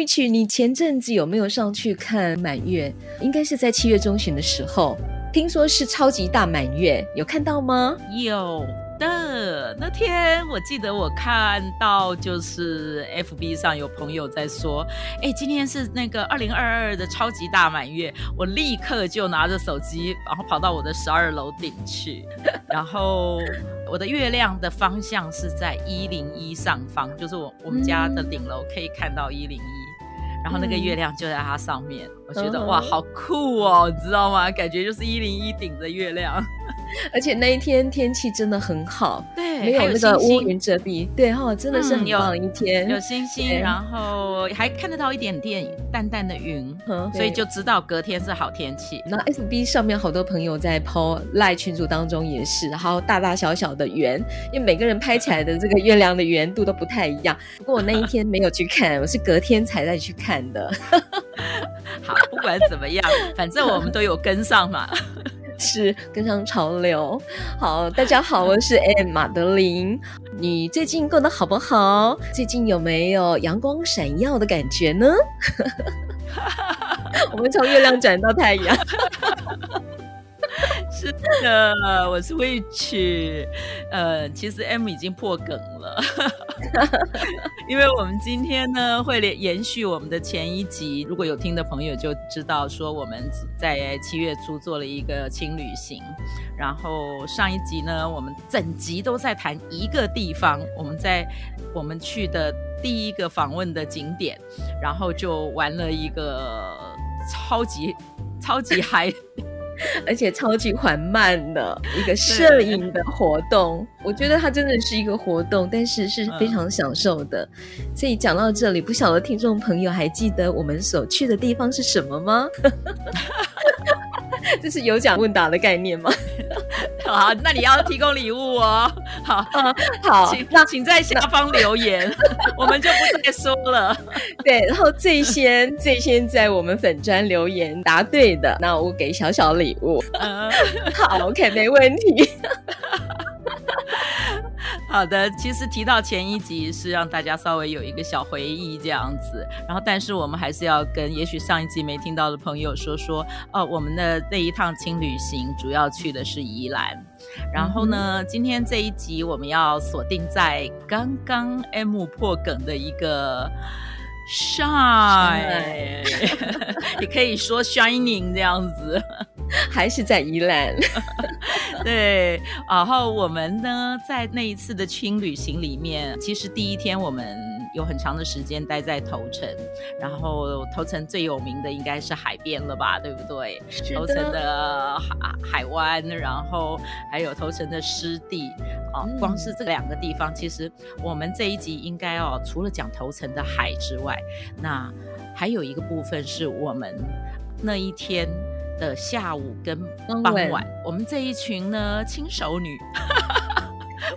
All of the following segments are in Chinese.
你前阵子有没有上去看满月？应该是在七月中旬的时候，听说是超级大满月，有看到吗？有的，那天我记得我看到就是 FB 上有朋友在说，哎，今天是那个二零二二的超级大满月，我立刻就拿着手机，然后跑到我的十二楼顶去，然后我的月亮的方向是在一零一上方，就是我我们家的顶楼可以看到一零一。然后那个月亮就在它上面，嗯、我觉得哇，好酷哦，你知道吗？感觉就是一零一顶着月亮。而且那一天天气真的很好，对，没有那个乌云遮蔽，对哈、哦，真的是很棒一天，嗯、有，有星星，然后还看得到一点点淡淡的云，所以就知道隔天是好天气。那 FB 上面好多朋友在 po LINE 群组当中也是，然后大大小小的圆，因为每个人拍起来的这个月亮的圆度都不太一样。不过我那一天没有去看，我是隔天才再去看的。好，不管怎么样，反正我们都有跟上嘛。是跟上潮流。好，大家好，我是 M 马德琳。你最近过得好不好？最近有没有阳光闪耀的感觉呢？我们从月亮转到太阳。是的，我是 Witch。呃，其实 M 已经破梗了，因为我们今天呢会连延续我们的前一集，如果有听的朋友就知道说我们在七月初做了一个轻旅行，然后上一集呢我们整集都在谈一个地方，我们在我们去的第一个访问的景点，然后就玩了一个超级超级 嗨。而且超级缓慢的一个摄影的活动，我觉得它真的是一个活动，但是是非常享受的。嗯、所以讲到这里，不晓得听众朋友还记得我们所去的地方是什么吗？这是有奖问答的概念吗？好，那你要提供礼物哦。好，好，请那请在下方留言，我们就不再说了。对，然后最先最先在我们粉专留言答对的，那我给小小礼物。嗯、好，OK，没问题。好的，其实提到前一集是让大家稍微有一个小回忆这样子，然后但是我们还是要跟也许上一集没听到的朋友说说，哦，我们的那一趟轻旅行主要去的是宜兰，然后呢，嗯、今天这一集我们要锁定在刚刚 M 破梗的一个 shine，也可以说 shining 这样子。还是在宜兰，对。然后我们呢，在那一次的轻旅行里面，其实第一天我们有很长的时间待在头城，然后头城最有名的应该是海边了吧，对不对？头城的海海湾，然后还有头城的湿地啊，光是这两个地方，其实我们这一集应该哦，除了讲头城的海之外，那还有一个部分是我们那一天。的下午跟傍晚，傍晚我们这一群呢，轻熟女，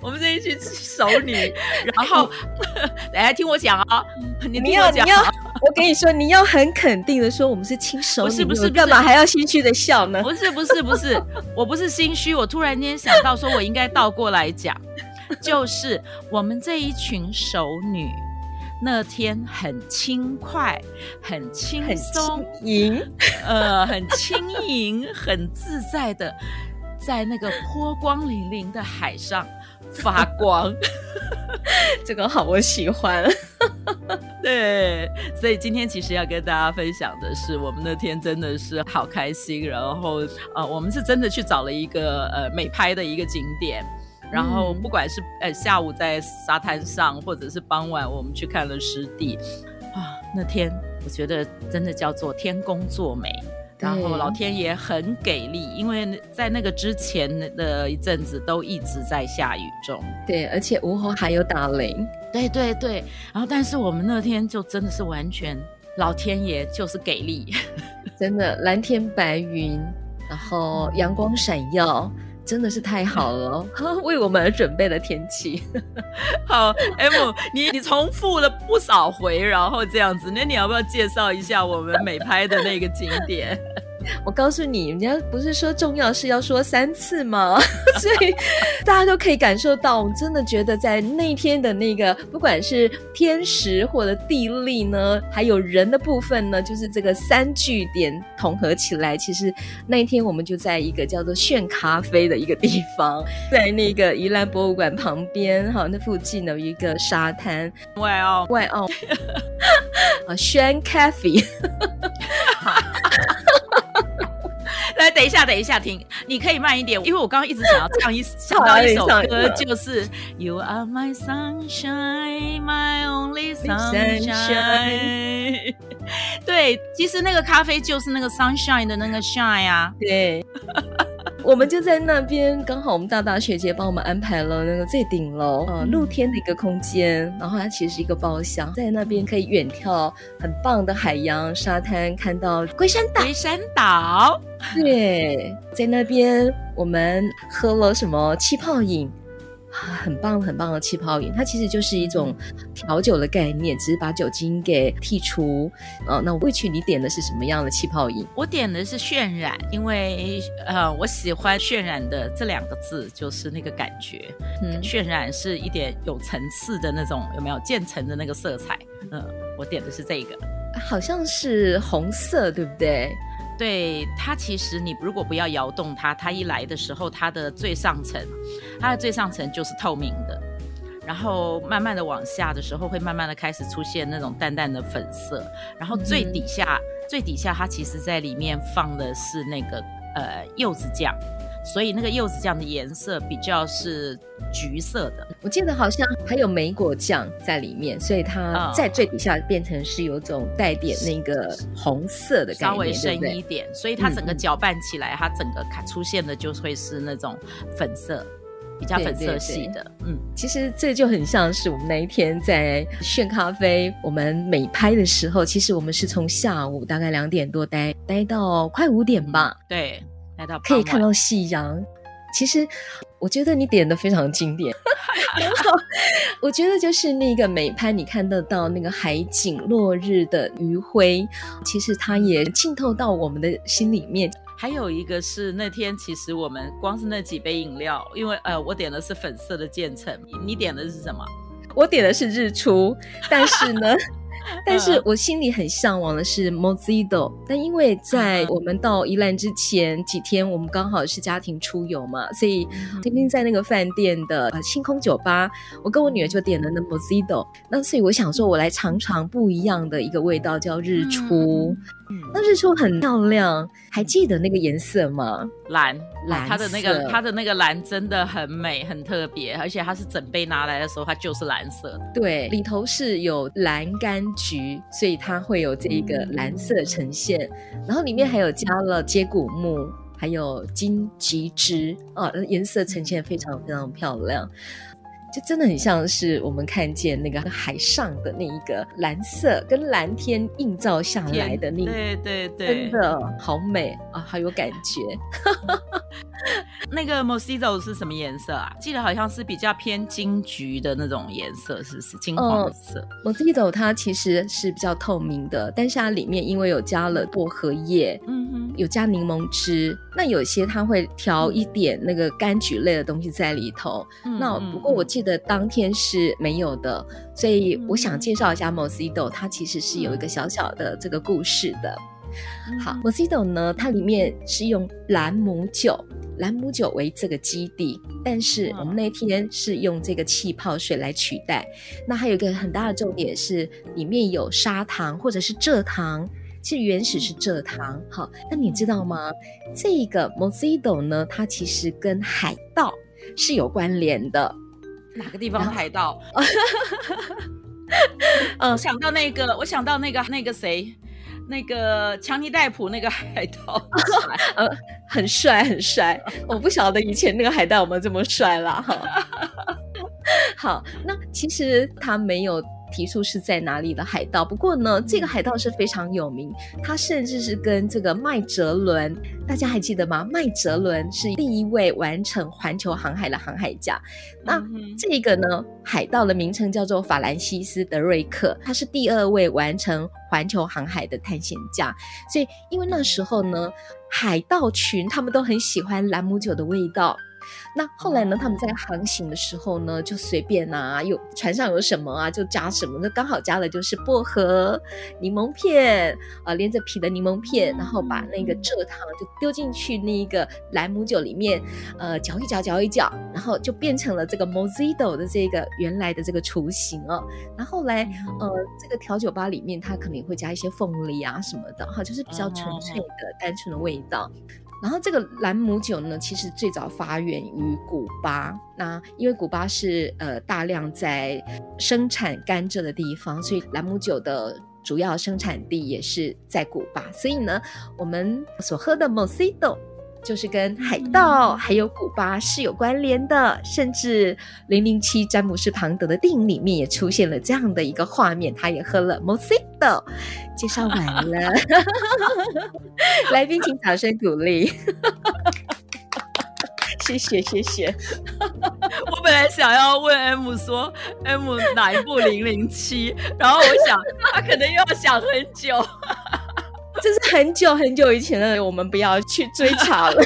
我们这一群熟女，然后 来听我讲啊、哦，你听我讲、啊，你要，你要，我跟你说，你要很肯定的说，我们是亲熟女，不是不是，干嘛还要心虚的笑呢？不是不是不是，我不是心虚，我突然间想到，说我应该倒过来讲，就是我们这一群熟女。那天很轻快，很轻松，盈，呃，很轻盈，很自在的，在那个波光粼粼的海上发光。这个好，我喜欢。对，所以今天其实要跟大家分享的是，我们那天真的是好开心，然后呃，我们是真的去找了一个呃美拍的一个景点。然后不管是呃下午在沙滩上，或者是傍晚我们去看了湿地，啊，那天我觉得真的叫做天公作美，然后老天爷很给力，因为在那个之前的一阵子都一直在下雨中，对，而且午后还有打雷，对对对，然后但是我们那天就真的是完全老天爷就是给力，真的蓝天白云，然后阳光闪耀。真的是太好了，为我们而准备的天气。好，M，你你重复了不少回，然后这样子，那你要不要介绍一下我们美拍的那个景点？我告诉你，人家不是说重要是要说三次吗？所以大家都可以感受到，我真的觉得在那天的那个，不管是天时或者地利呢，还有人的部分呢，就是这个三句点统合起来，其实那一天我们就在一个叫做炫咖啡的一个地方，在那个宜兰博物馆旁边，哈，那附近有一个沙滩，外澳外澳 啊，炫咖啡。来，等一下，等一下，停！你可以慢一点，因为我刚刚一直想要唱一想到一首歌，就是 You are my sunshine, my only sunshine。对，其实那个咖啡就是那个 sunshine 的那个 shine 啊。对，我们就在那边，刚好我们大大学姐帮我们安排了那个最顶楼，呃，露天的一个空间，然后它其实是一个包厢，在那边可以远眺很棒的海洋沙滩，看到龟山岛。龟山岛。对，在那边我们喝了什么气泡饮，很棒很棒的气泡饮。它其实就是一种调酒的概念，只是把酒精给剔除。呃，那我会去你点的是什么样的气泡饮？我点的是渲染，因为呃，我喜欢渲染的这两个字，就是那个感觉。嗯，渲染是一点有层次的那种，有没有渐层的那个色彩？嗯，我点的是这个，好像是红色，对不对？对，它其实你如果不要摇动它，它一来的时候，它的最上层，它的最上层就是透明的，然后慢慢的往下的时候，会慢慢的开始出现那种淡淡的粉色，然后最底下、嗯、最底下它其实在里面放的是那个呃柚子酱。所以那个柚子酱的颜色比较是橘色的，我记得好像还有莓果酱在里面，所以它在最底下变成是有种带点那个红色的感觉，稍微深一点，所以它整个搅拌起来，嗯、它整个卡出现的就会是那种粉色，比较粉色系的。嗯，其实这就很像是我们那一天在炫咖啡，我们美拍的时候，其实我们是从下午大概两点多待待到快五点吧。嗯、对。可以看到夕阳，其实我觉得你点的非常经典。然后我觉得就是那个美拍，你看得到那个海景、落日的余晖，其实它也浸透到我们的心里面。还有一个是那天，其实我们光是那几杯饮料，因为呃，我点的是粉色的渐层，你点的是什么？我点的是日出，但是呢。但是我心里很向往的是 Mojito，但因为在我们到宜兰之前几天，我们刚好是家庭出游嘛，所以天天在那个饭店的呃星空酒吧，我跟我女儿就点了那 Mojito，那所以我想说，我来尝尝不一样的一个味道，叫日出。那日出很漂亮，还记得那个颜色吗？蓝，蓝，它的那个它的那个蓝真的很美，很特别，而且它是整杯拿来的时候，它就是蓝色。对，里头是有蓝柑橘，所以它会有这一个蓝色呈现。嗯、然后里面还有加了接骨木，还有金桔汁，哦，颜色呈现非常非常漂亮。就真的很像是我们看见那个海上的那一个蓝色，跟蓝天映照下来的那个，对对对，真的好美啊，好有感觉。那个 Mosito 是什么颜色啊？记得好像是比较偏金橘的那种颜色，是不是金黄色 Mosito 它其实是比较透明的，但是它里面因为有加了薄荷叶，嗯哼，有加柠檬汁，那有些它会调一点那个柑橘类的东西在里头。嗯、那不过我记得当天是没有的，所以我想介绍一下 Mosito，它其实是有一个小小的这个故事的。好，Mosito 呢，它里面是用兰姆酒，兰姆酒为这个基底，但是我们那天是用这个气泡水来取代。那还有一个很大的重点是，里面有砂糖或者是蔗糖，其实原始是蔗糖。好，那你知道吗？这个 Mojito 呢，它其实跟海盗是有关联的。哪个地方海盗？嗯，我想到那个，我想到那个那个谁。那个强尼戴普那个海盗，呃，很帅很帅。我不晓得以前那个海盗有没有这么帅啦。哈。好，那其实他没有提出是在哪里的海盗。不过呢，这个海盗是非常有名，他甚至是跟这个麦哲伦，大家还记得吗？麦哲伦是第一位完成环球航海的航海家。那这个呢，海盗的名称叫做法兰西斯·德瑞克，他是第二位完成环球航海的探险家。所以，因为那时候呢，海盗群他们都很喜欢兰姆酒的味道。那后来呢，他们在航行的时候呢，就随便啊，有船上有什么啊，就加什么。那刚好加的就是薄荷、柠檬片啊、呃，连着皮的柠檬片，然后把那个蔗糖就丢进去那个莱姆酒里面，呃，搅一搅，搅一搅，然后就变成了这个 Mosito 的这个原来的这个雏形哦。然后来，呃，这个调酒吧里面，它可能会加一些凤梨啊什么的，哈，就是比较纯粹的、单纯的味道。然后这个兰姆酒呢，其实最早发源于古巴。那因为古巴是呃大量在生产甘蔗的地方，所以兰姆酒的主要生产地也是在古巴。所以呢，我们所喝的 Mosito。就是跟海盗还有古巴是有关联的，甚至《零零七詹姆斯庞德》的电影里面也出现了这样的一个画面，他也喝了 Mosito。介绍完了，来宾请掌声鼓励。谢谢谢谢。我本来想要问 M 说 M 哪一部零零七，然后我想他可能又要想很久。这是很久很久以前的，我们不要去追查了，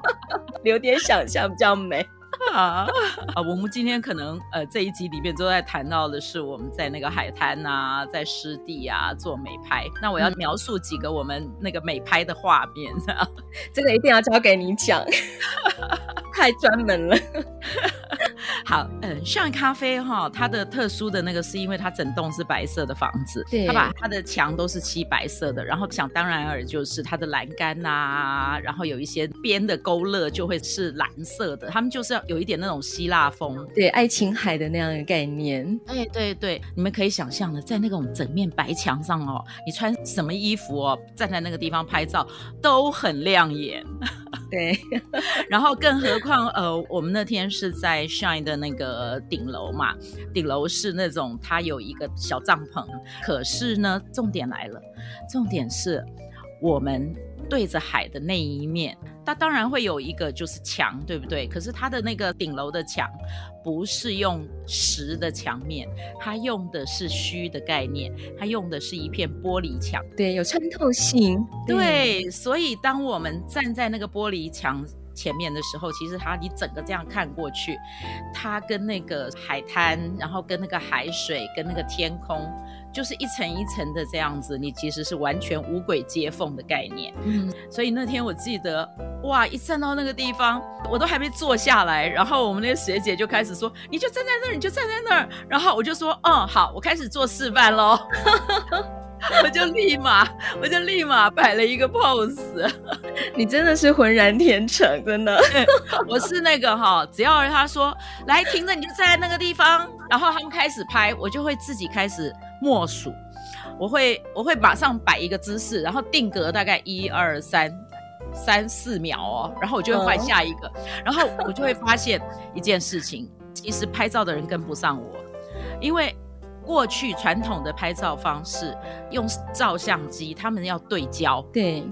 留点想象比较美。啊啊！我们今天可能呃这一集里面都在谈到的是我们在那个海滩啊，在湿地啊做美拍。那我要描述几个我们那个美拍的画面，啊，这个一定要交给你讲，太专门了。好，嗯，像咖啡哈，它的特殊的那个是因为它整栋是白色的房子，对，它把它的墙都是漆白色的，然后想当然尔就是它的栏杆呐、啊，然后有一些边的勾勒就会是蓝色的，他们就是要有一点那种希腊风，对，爱琴海的那样的概念，对对对，你们可以想象的，在那种整面白墙上哦，你穿什么衣服哦，站在那个地方拍照都很亮眼，对，然后更何况呃，我们那天是在 Shine 的。那个顶楼嘛，顶楼是那种它有一个小帐篷，可是呢，重点来了，重点是我们对着海的那一面，它当然会有一个就是墙，对不对？可是它的那个顶楼的墙不是用实的墙面，它用的是虚的概念，它用的是一片玻璃墙，对，有穿透性，对，对，所以当我们站在那个玻璃墙。前面的时候，其实它你整个这样看过去，它跟那个海滩，然后跟那个海水，跟那个天空，就是一层一层的这样子，你其实是完全无轨接缝的概念。嗯，所以那天我记得，哇，一站到那个地方，我都还没坐下来，然后我们那个学姐就开始说：“你就站在那儿，你就站在那儿。”然后我就说：“嗯，好，我开始做示范喽。”我就立马，我就立马摆了一个 pose。你真的是浑然天成，真的。我是那个哈，只要他说来停着，你就站在那个地方，然后他们开始拍，我就会自己开始默数。我会我会马上摆一个姿势，然后定格大概一二三三四秒哦，然后我就会换下一个，然后我就会发现一件事情，其实拍照的人跟不上我，因为。过去传统的拍照方式，用照相机，他们要对焦，对，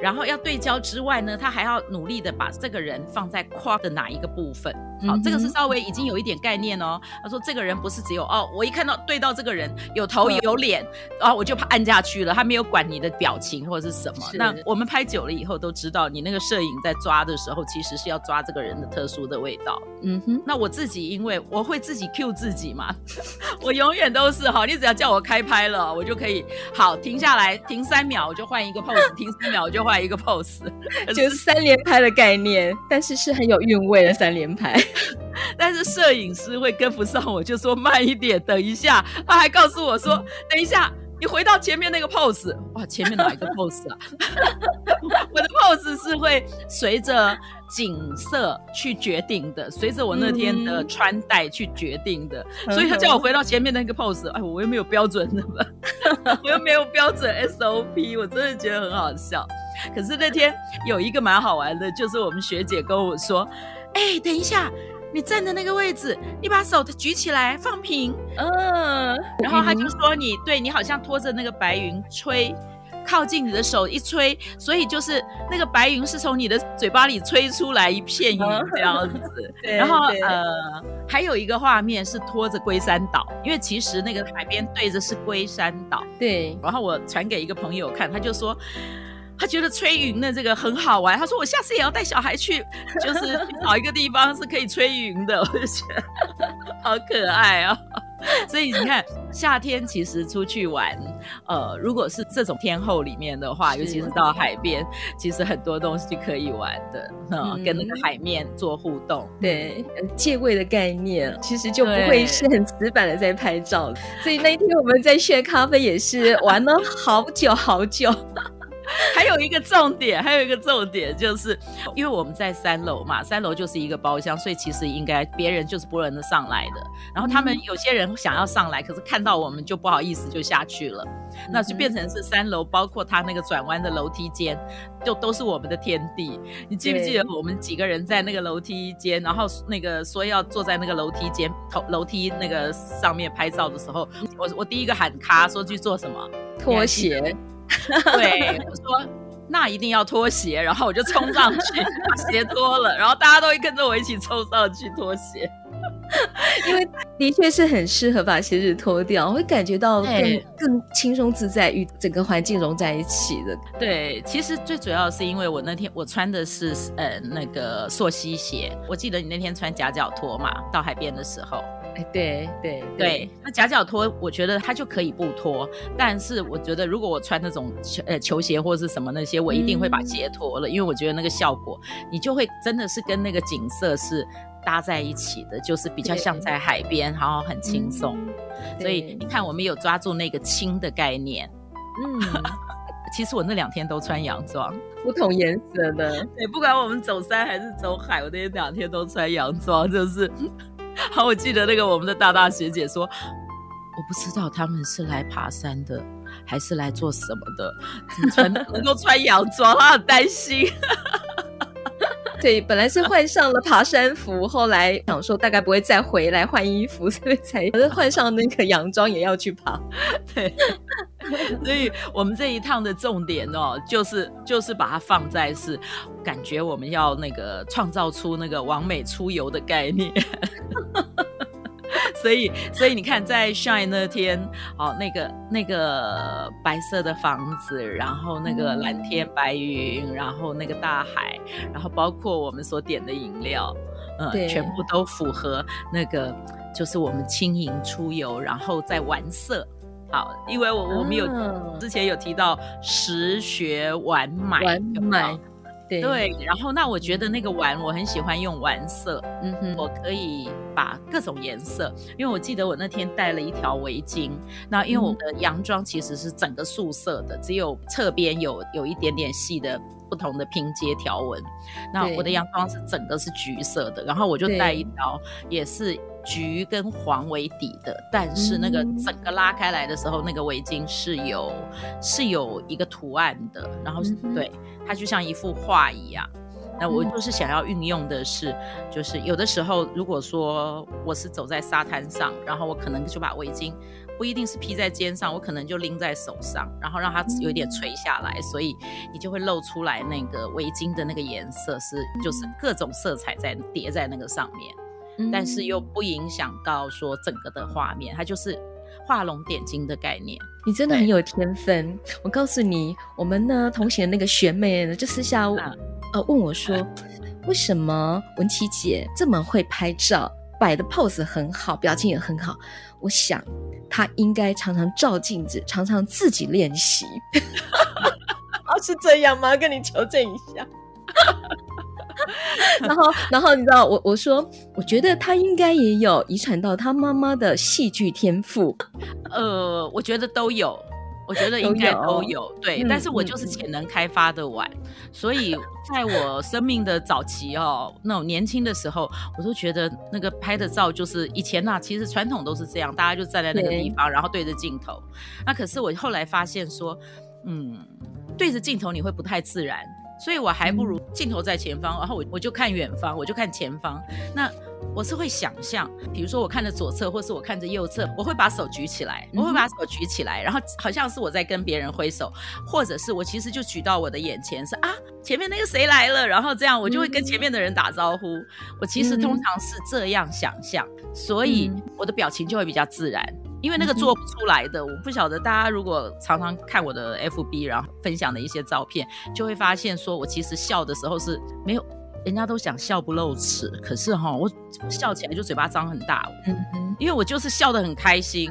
然后要对焦之外呢，他还要努力的把这个人放在框的哪一个部分。好，这个是稍微已经有一点概念哦。他说这个人不是只有哦，我一看到对到这个人有头有脸，然后我就按下去了，他没有管你的表情或者是什么。那我们拍久了以后都知道，你那个摄影在抓的时候，其实是要抓这个人的特殊的味道。嗯哼，那我自己因为我会自己 cue 自己嘛，我永远都。是哈，你只要叫我开拍了，我就可以好停下来，停三秒我就换一个 pose，停三秒我就画一个 pose，就是三连拍的概念，但是是很有韵味的三连拍。但是摄影师会跟不上我，就说慢一点，等一下，他还告诉我说，等一下。你回到前面那个 pose，哇，前面哪一个 pose 啊？我的 pose 是会随着景色去决定的，随着我那天的穿戴去决定的。嗯、所以他叫我回到前面那个 pose，哎，我又没有标准的嘛，我又没有标准 SOP，我真的觉得很好笑。可是那天有一个蛮好玩的，就是我们学姐跟我说，哎，等一下。你站的那个位置，你把手举起来放平，嗯，然后他就说你对你好像拖着那个白云吹。靠近你的手一吹，所以就是那个白云是从你的嘴巴里吹出来一片云这样子。对然后呃，还有一个画面是拖着龟山岛，因为其实那个海边对着是龟山岛。对。然后我传给一个朋友看，他就说他觉得吹云的这个很好玩。他说我下次也要带小孩去，就是找一个地方是可以吹云的。我就觉得好可爱啊、哦！所以你看，夏天其实出去玩，呃，如果是这种天候里面的话，尤其是到海边，其实很多东西可以玩的，呃、嗯，跟那个海面做互动，对，借位的概念，其实就不会是很死板的在拍照。所以那天我们在炫咖啡也是玩了好久好久。还有一个重点，还有一个重点，就是因为我们在三楼嘛，三楼就是一个包厢，所以其实应该别人就是不能上来的。然后他们有些人想要上来，可是看到我们就不好意思就下去了，那就变成是三楼，包括他那个转弯的楼梯间，就都是我们的天地。你记不记得我们几个人在那个楼梯间，然后那个说要坐在那个楼梯间头楼梯那个上面拍照的时候，我我第一个喊卡说去做什么？拖鞋。对，我说那一定要脱鞋，然后我就冲上去 把鞋脱了，然后大家都会跟着我一起冲上去脱鞋，因为的确是很适合把鞋子脱掉，会感觉到更更轻松自在，与整个环境融在一起的。对，其实最主要是因为我那天我穿的是呃那个溯溪鞋，我记得你那天穿夹脚拖嘛，到海边的时候。哎，对对对，那夹脚拖，我觉得它就可以不脱，但是我觉得如果我穿那种球呃球鞋或者是什么那些，我一定会把鞋脱了，嗯，因为我觉得那个效果，你就会真的是跟那个景色是搭在一起的，就是比较像在海边，然后很轻松。嗯，所以你看，我们有抓住那个轻的概念。嗯，其实我那两天都穿洋装，不同颜色的。对，不管我们走山还是走海，我那两天都穿洋装，就是。好，我记得那个我们的大大学姐说，我不知道他们是来爬山的，还是来做什么的，穿能够穿洋装，她很担心。对，本来是换上了爬山服，后来想说大概不会再回来换衣服，所以才换上那个洋装也要去爬。对，所以我们这一趟的重点哦，就是就是把它放在是感觉我们要那个创造出那个完美出游的概念。所以，所以你看，在 Shine 那天，哦，那个那个白色的房子，然后那个蓝天白云，然后那个大海，然后包括我们所点的饮料，嗯，全部都符合那个，就是我们轻盈出游，然后再玩色。好，因为我我们有、嗯、之前有提到食学玩买玩买。对，然后那我觉得那个玩，我很喜欢用玩色，嗯哼，我可以把各种颜色，因为我记得我那天戴了一条围巾，那因为我的洋装其实是整个素色的，只有侧边有有一点点细的不同的拼接条纹，那我的洋装是整个是橘色的，然后我就带一条也是。橘跟黄为底的，但是那个整个拉开来的时候，嗯、那个围巾是有是有一个图案的，然后对它就像一幅画一样。那我就是想要运用的是、嗯，就是有的时候如果说我是走在沙滩上，然后我可能就把围巾不一定是披在肩上，我可能就拎在手上，然后让它有点垂下来，嗯、所以你就会露出来那个围巾的那个颜色是就是各种色彩在叠在那个上面。但是又不影响到说整个的画面，它就是画龙点睛的概念。你真的很有天分。我告诉你，我们呢同行的那个学妹呢，就私下、啊、呃问我说、啊，为什么文琪姐这么会拍照，摆的 pose 很好，表情也很好？我想她应该常常照镜子，常常自己练习。哦，是这样吗？跟你求证一下。然后，然后你知道我我说，我觉得他应该也有遗传到他妈妈的戏剧天赋。呃，我觉得都有，我觉得应该都有。都有对、嗯，但是我就是潜能开发的晚、嗯，所以在我生命的早期哦，那种年轻的时候，我都觉得那个拍的照就是以前呐、啊，其实传统都是这样，大家就站在那个地方，然后对着镜头。那可是我后来发现说，嗯，对着镜头你会不太自然。所以我还不如镜头在前方，然后我我就看远方，我就看前方。那我是会想象，比如说我看着左侧，或是我看着右侧，我会把手举起来，我会把手举起来，然后好像是我在跟别人挥手，或者是我其实就举到我的眼前，是啊，前面那个谁来了，然后这样我就会跟前面的人打招呼。我其实通常是这样想象，所以我的表情就会比较自然。因为那个做不出来的，我不晓得大家如果常常看我的 FB，然后分享的一些照片，就会发现说我其实笑的时候是没有，人家都想笑不露齿，可是哈，我笑起来就嘴巴张很大，嗯嗯，因为我就是笑得很开心，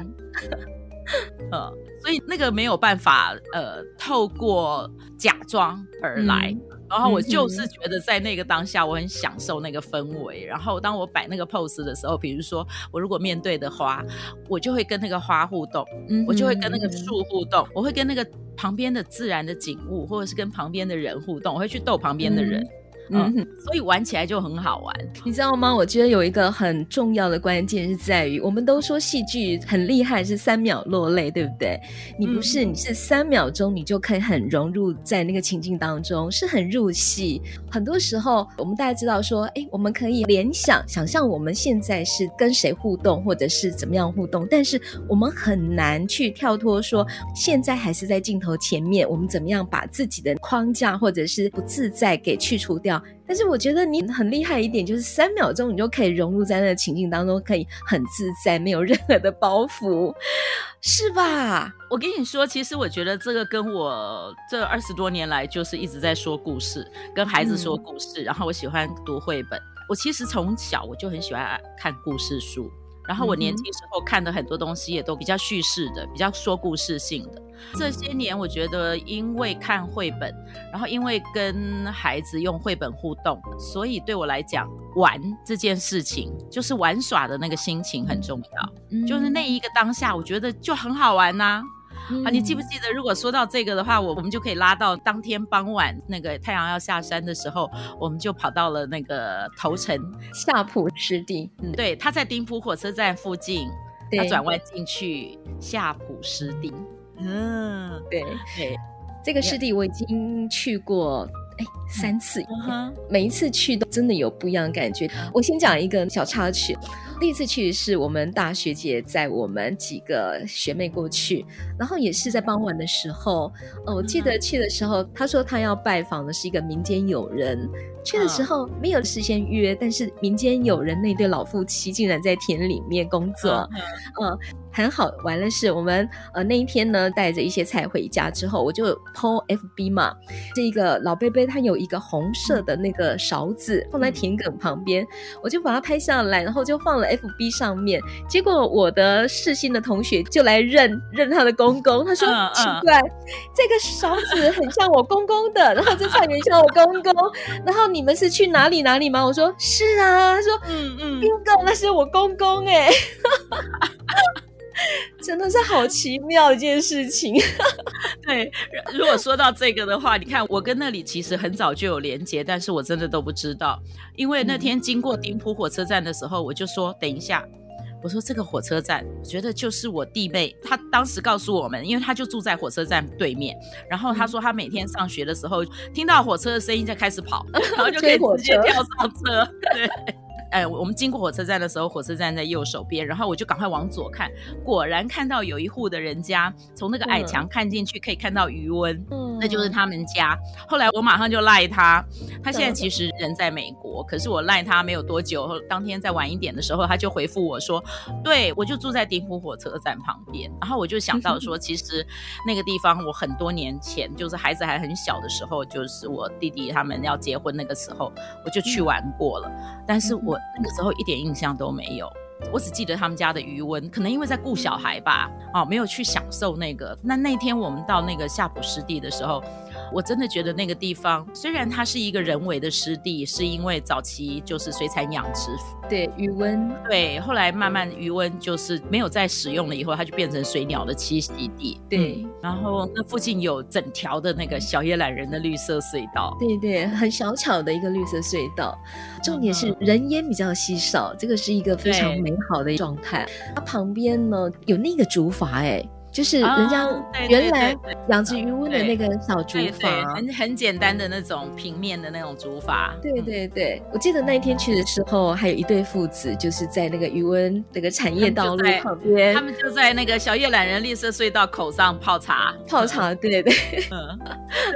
呃，所以那个没有办法呃透过假装而来。嗯然后我就是觉得在那个当下，我很享受那个氛围。然后当我摆那个 pose 的时候，比如说我如果面对的花，我就会跟那个花互动，我就会跟那个树互动，我会跟那个旁边的自然的景物，或者是跟旁边的人互动，我会去逗旁边的人。嗯，所以玩起来就很好玩，你知道吗？我觉得有一个很重要的关键是在于，我们都说戏剧很厉害，是三秒落泪，对不对？你不是，你是三秒钟，你就可以很融入在那个情境当中，是很入戏。很多时候，我们大家知道说，哎，我们可以联想、想象我们现在是跟谁互动，或者是怎么样互动，但是我们很难去跳脱说，现在还是在镜头前面，我们怎么样把自己的框架或者是不自在给去除掉。但是我觉得你很厉害一点，就是三秒钟你就可以融入在那个情境当中，可以很自在，没有任何的包袱，是吧？我跟你说，其实我觉得这个跟我这二十多年来就是一直在说故事，跟孩子说故事，嗯、然后我喜欢读绘本。我其实从小我就很喜欢看故事书。然后我年轻时候看的很多东西也都比较叙事的，比较说故事性的。这些年我觉得，因为看绘本，然后因为跟孩子用绘本互动，所以对我来讲，玩这件事情就是玩耍的那个心情很重要。嗯，就是那一个当下，我觉得就很好玩呐、啊。啊，你记不记得？如果说到这个的话，我我们就可以拉到当天傍晚那个太阳要下山的时候，我们就跑到了那个头城夏普湿地。嗯，对，他在丁埔火车站附近，他转弯进去夏普湿地。嗯，对对，这个湿地我已经去过。哎，三次，嗯，每一次去都真的有不一样的感觉。我先讲一个小插曲，第一次去是我们大学姐载我们几个学妹过去，然后也是在傍晚的时候。哦，我记得去的时候，她说她要拜访的是一个民间友人。去的时候没有事先约，但是民间友人那对老夫妻竟然在田里面工作，嗯。呃很好玩的是，我们呃那一天呢，带着一些菜回家之后，我就 po FB 嘛。这个老伯伯他有一个红色的那个勺子放在田埂旁边，我就把它拍下来，然后就放了 FB 上面。结果我的世新的同学就来认认他的公公，他说奇怪，这个勺子很像我公公的，然后这菜园像我公公，然后你们是去哪里哪里吗？我说是啊，他说嗯嗯那是我公公哎。真的是好奇妙一件事情。对，如果说到这个的话，你看我跟那里其实很早就有连接，但是我真的都不知道，因为那天经过丁浦火车站的时候，我就说等一下，我说这个火车站，我觉得就是我弟妹，她当时告诉我们，因为她就住在火车站对面，然后她说她每天上学的时候听到火车的声音就开始跑，然后就可以直接跳上车，对。哎，我们经过火车站的时候，火车站在右手边，然后我就赶快往左看，果然看到有一户的人家，从那个矮墙看进去可以看到余温，嗯，那就是他们家。后来我马上就赖他，他现在其实人在美国，可是我赖他没有多久，当天再晚一点的时候，他就回复我说，对，我就住在丁湖火车站旁边。然后我就想到说，其实那个地方我很多年前，就是孩子还很小的时候，就是我弟弟他们要结婚那个时候，我就去玩过了，但是我。那个时候一点印象都没有，我只记得他们家的余温，可能因为在顾小孩吧，哦，没有去享受那个。那那天我们到那个夏普湿地的时候。我真的觉得那个地方，虽然它是一个人为的湿地，是因为早期就是水产养殖，对余温，对，后来慢慢余温就是没有再使用了，以后它就变成水鸟的栖息地，对。嗯、然后那附近有整条的那个小叶懒人的绿色隧道，对对，很小巧的一个绿色隧道，重点是人烟比较稀少，这个是一个非常美好的状态。它旁边呢有那个竹筏，哎。就是人家原来养殖渔翁的那个小竹筏，很很简单的那种平面的那种竹筏。对对对，我记得那一天去的时候，还有一对父子，就是在那个渔翁那个产业道路旁边，他们就在那个小叶懒人绿色隧道口上泡茶，泡茶。对对 对，嗯，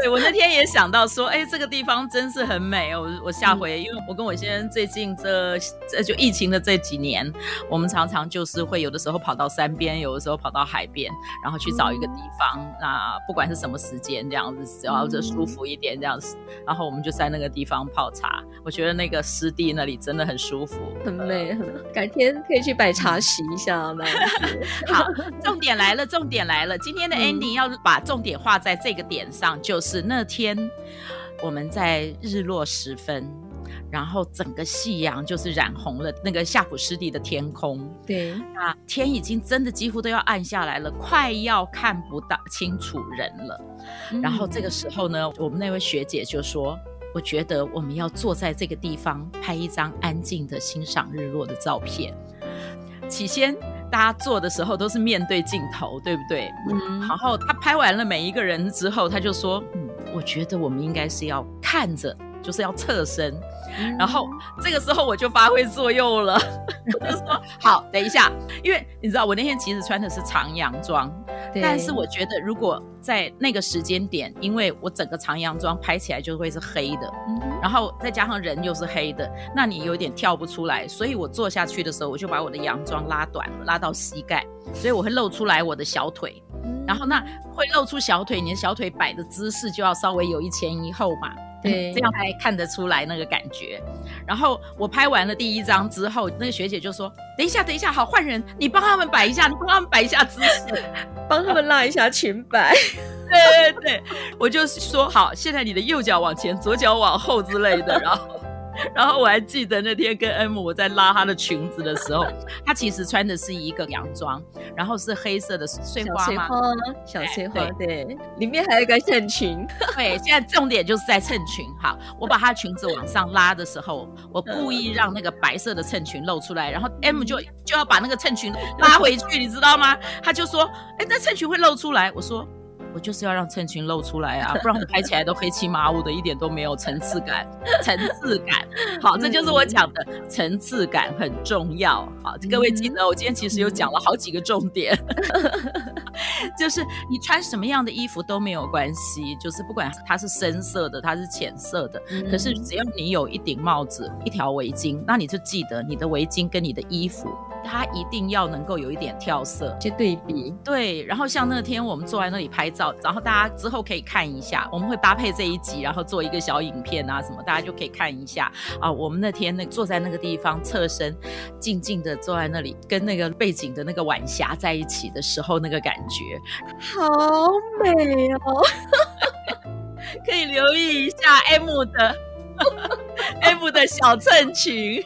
对我那天也想到说，哎，这个地方真是很美。我我下回，因为我跟我先生最近这这就疫情的这几年，我们常常就是会有的时候跑到山边，有的时候跑到海边。然后去找一个地方，嗯、那不管是什么时间，这样子只要这舒服一点这样子，然后我们就在那个地方泡茶。我觉得那个湿地那里真的很舒服，很美。很美，改天可以去摆茶席一下。那 好，重点来了，重点来了。今天的 ending 要把重点画在这个点上，就是那天我们在日落时分。然后整个夕阳就是染红了那个夏普湿地的天空，对，那天已经真的几乎都要暗下来了，快要看不到清楚人了。嗯、然后这个时候呢，我们那位学姐就说：“我觉得我们要坐在这个地方拍一张安静的欣赏日落的照片。”起先大家坐的时候都是面对镜头，对不对？嗯。然后他拍完了每一个人之后，他就说：“嗯，我觉得我们应该是要看着，就是要侧身。”然后这个时候我就发挥作用了，我就说好，等一下，因为你知道我那天其实穿的是长洋装，对但是我觉得如果在那个时间点，因为我整个长洋装拍起来就会是黑的，嗯、然后再加上人又是黑的，那你有点跳不出来，所以我坐下去的时候，我就把我的洋装拉短了，拉到膝盖，所以我会露出来我的小腿，嗯、然后那会露出小腿，你的小腿摆的姿势就要稍微有一前一后嘛。对，这样才看得出来那个感觉。然后我拍完了第一张之后，那个学姐就说：“等一下，等一下，好，换人，你帮他们摆一下，你帮他们摆一下姿势，帮他们拉一下裙摆。”对对对，我就说好，现在你的右脚往前，左脚往后之类的，然后。然后我还记得那天跟 M 我在拉她的裙子的时候，她其实穿的是一个洋装，然后是黑色的碎花嘛，小碎花，对，里面还有一个衬裙。对，现在重点就是在衬裙。好，我把她裙子往上拉的时候，我故意让那个白色的衬裙露出来，然后 M 就就要把那个衬裙拉回去，你知道吗？他就说：“哎，那衬裙会露出来。”我说。我就是要让衬裙露出来啊，不然我拍起来都黑漆麻乌的，一点都没有层次感。层次感，好，这就是我讲的层次感很重要。好，各位记得，我今天其实有讲了好几个重点，就是你穿什么样的衣服都没有关系，就是不管它是深色的，它是浅色的，可是只要你有一顶帽子、一条围巾，那你就记得你的围巾跟你的衣服，它一定要能够有一点跳色，去对比。对，然后像那天我们坐在那里拍照。然后大家之后可以看一下，我们会搭配这一集，然后做一个小影片啊什么，大家就可以看一下啊。我们那天那坐在那个地方侧身，静静的坐在那里，跟那个背景的那个晚霞在一起的时候，那个感觉好美哦！可以留意一下 M 的 M 的小衬裙。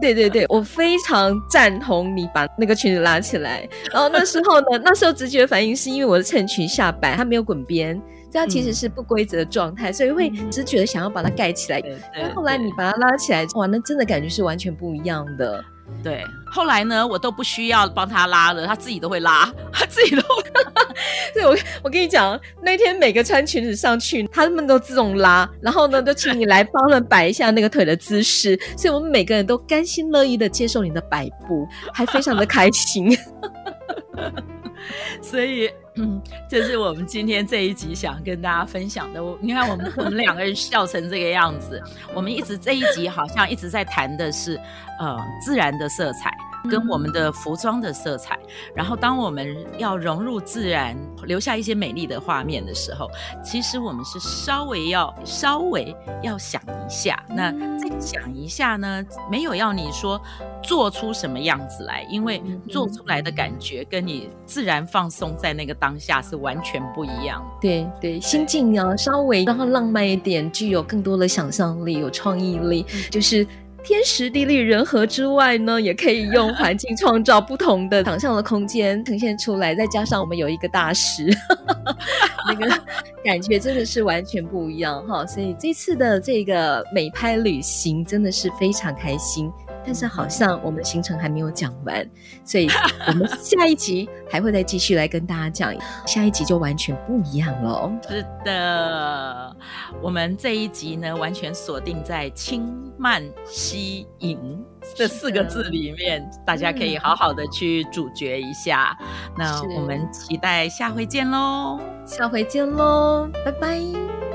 对对对，我非常赞同你把那个裙子拉起来。然后那时候呢，那时候直觉反应是因为我的衬裙下摆，它没有滚边，这样其实是不规则的状态，所以会直觉的想要把它盖起来。但后来你把它拉起来，哇，那真的感觉是完全不一样的。对，后来呢，我都不需要帮他拉了，他自己都会拉，他自己都会拉。对，我我跟你讲，那天每个穿裙子上去，他们都自动拉，然后呢，就请你来帮他们摆一下那个腿的姿势，所以我们每个人都甘心乐意的接受你的摆布，还非常的开心。所以，嗯，这是我们今天这一集想跟大家分享的。我，你看，我们我们两个人笑成这个样子，我们一直这一集好像一直在谈的是，呃，自然的色彩。跟我们的服装的色彩，然后当我们要融入自然，留下一些美丽的画面的时候，其实我们是稍微要稍微要想一下。那再想一下呢，没有要你说做出什么样子来，因为做出来的感觉跟你自然放松在那个当下是完全不一样。对对，心境要稍微让它浪漫一点，具有更多的想象力，有创意力，就是。天时地利人和之外呢，也可以用环境创造不同的想象的空间呈现出来。再加上我们有一个大师，那个感觉真的是完全不一样哈。所以这次的这个美拍旅行真的是非常开心。但是好像我们行程还没有讲完，所以我们 下一集还会再继续来跟大家讲，下一集就完全不一样了。是的，我们这一集呢，完全锁定在轻慢吸引这四个字里面，大家可以好好的去咀嚼一下。那我们期待下回见喽，下回见喽，拜拜。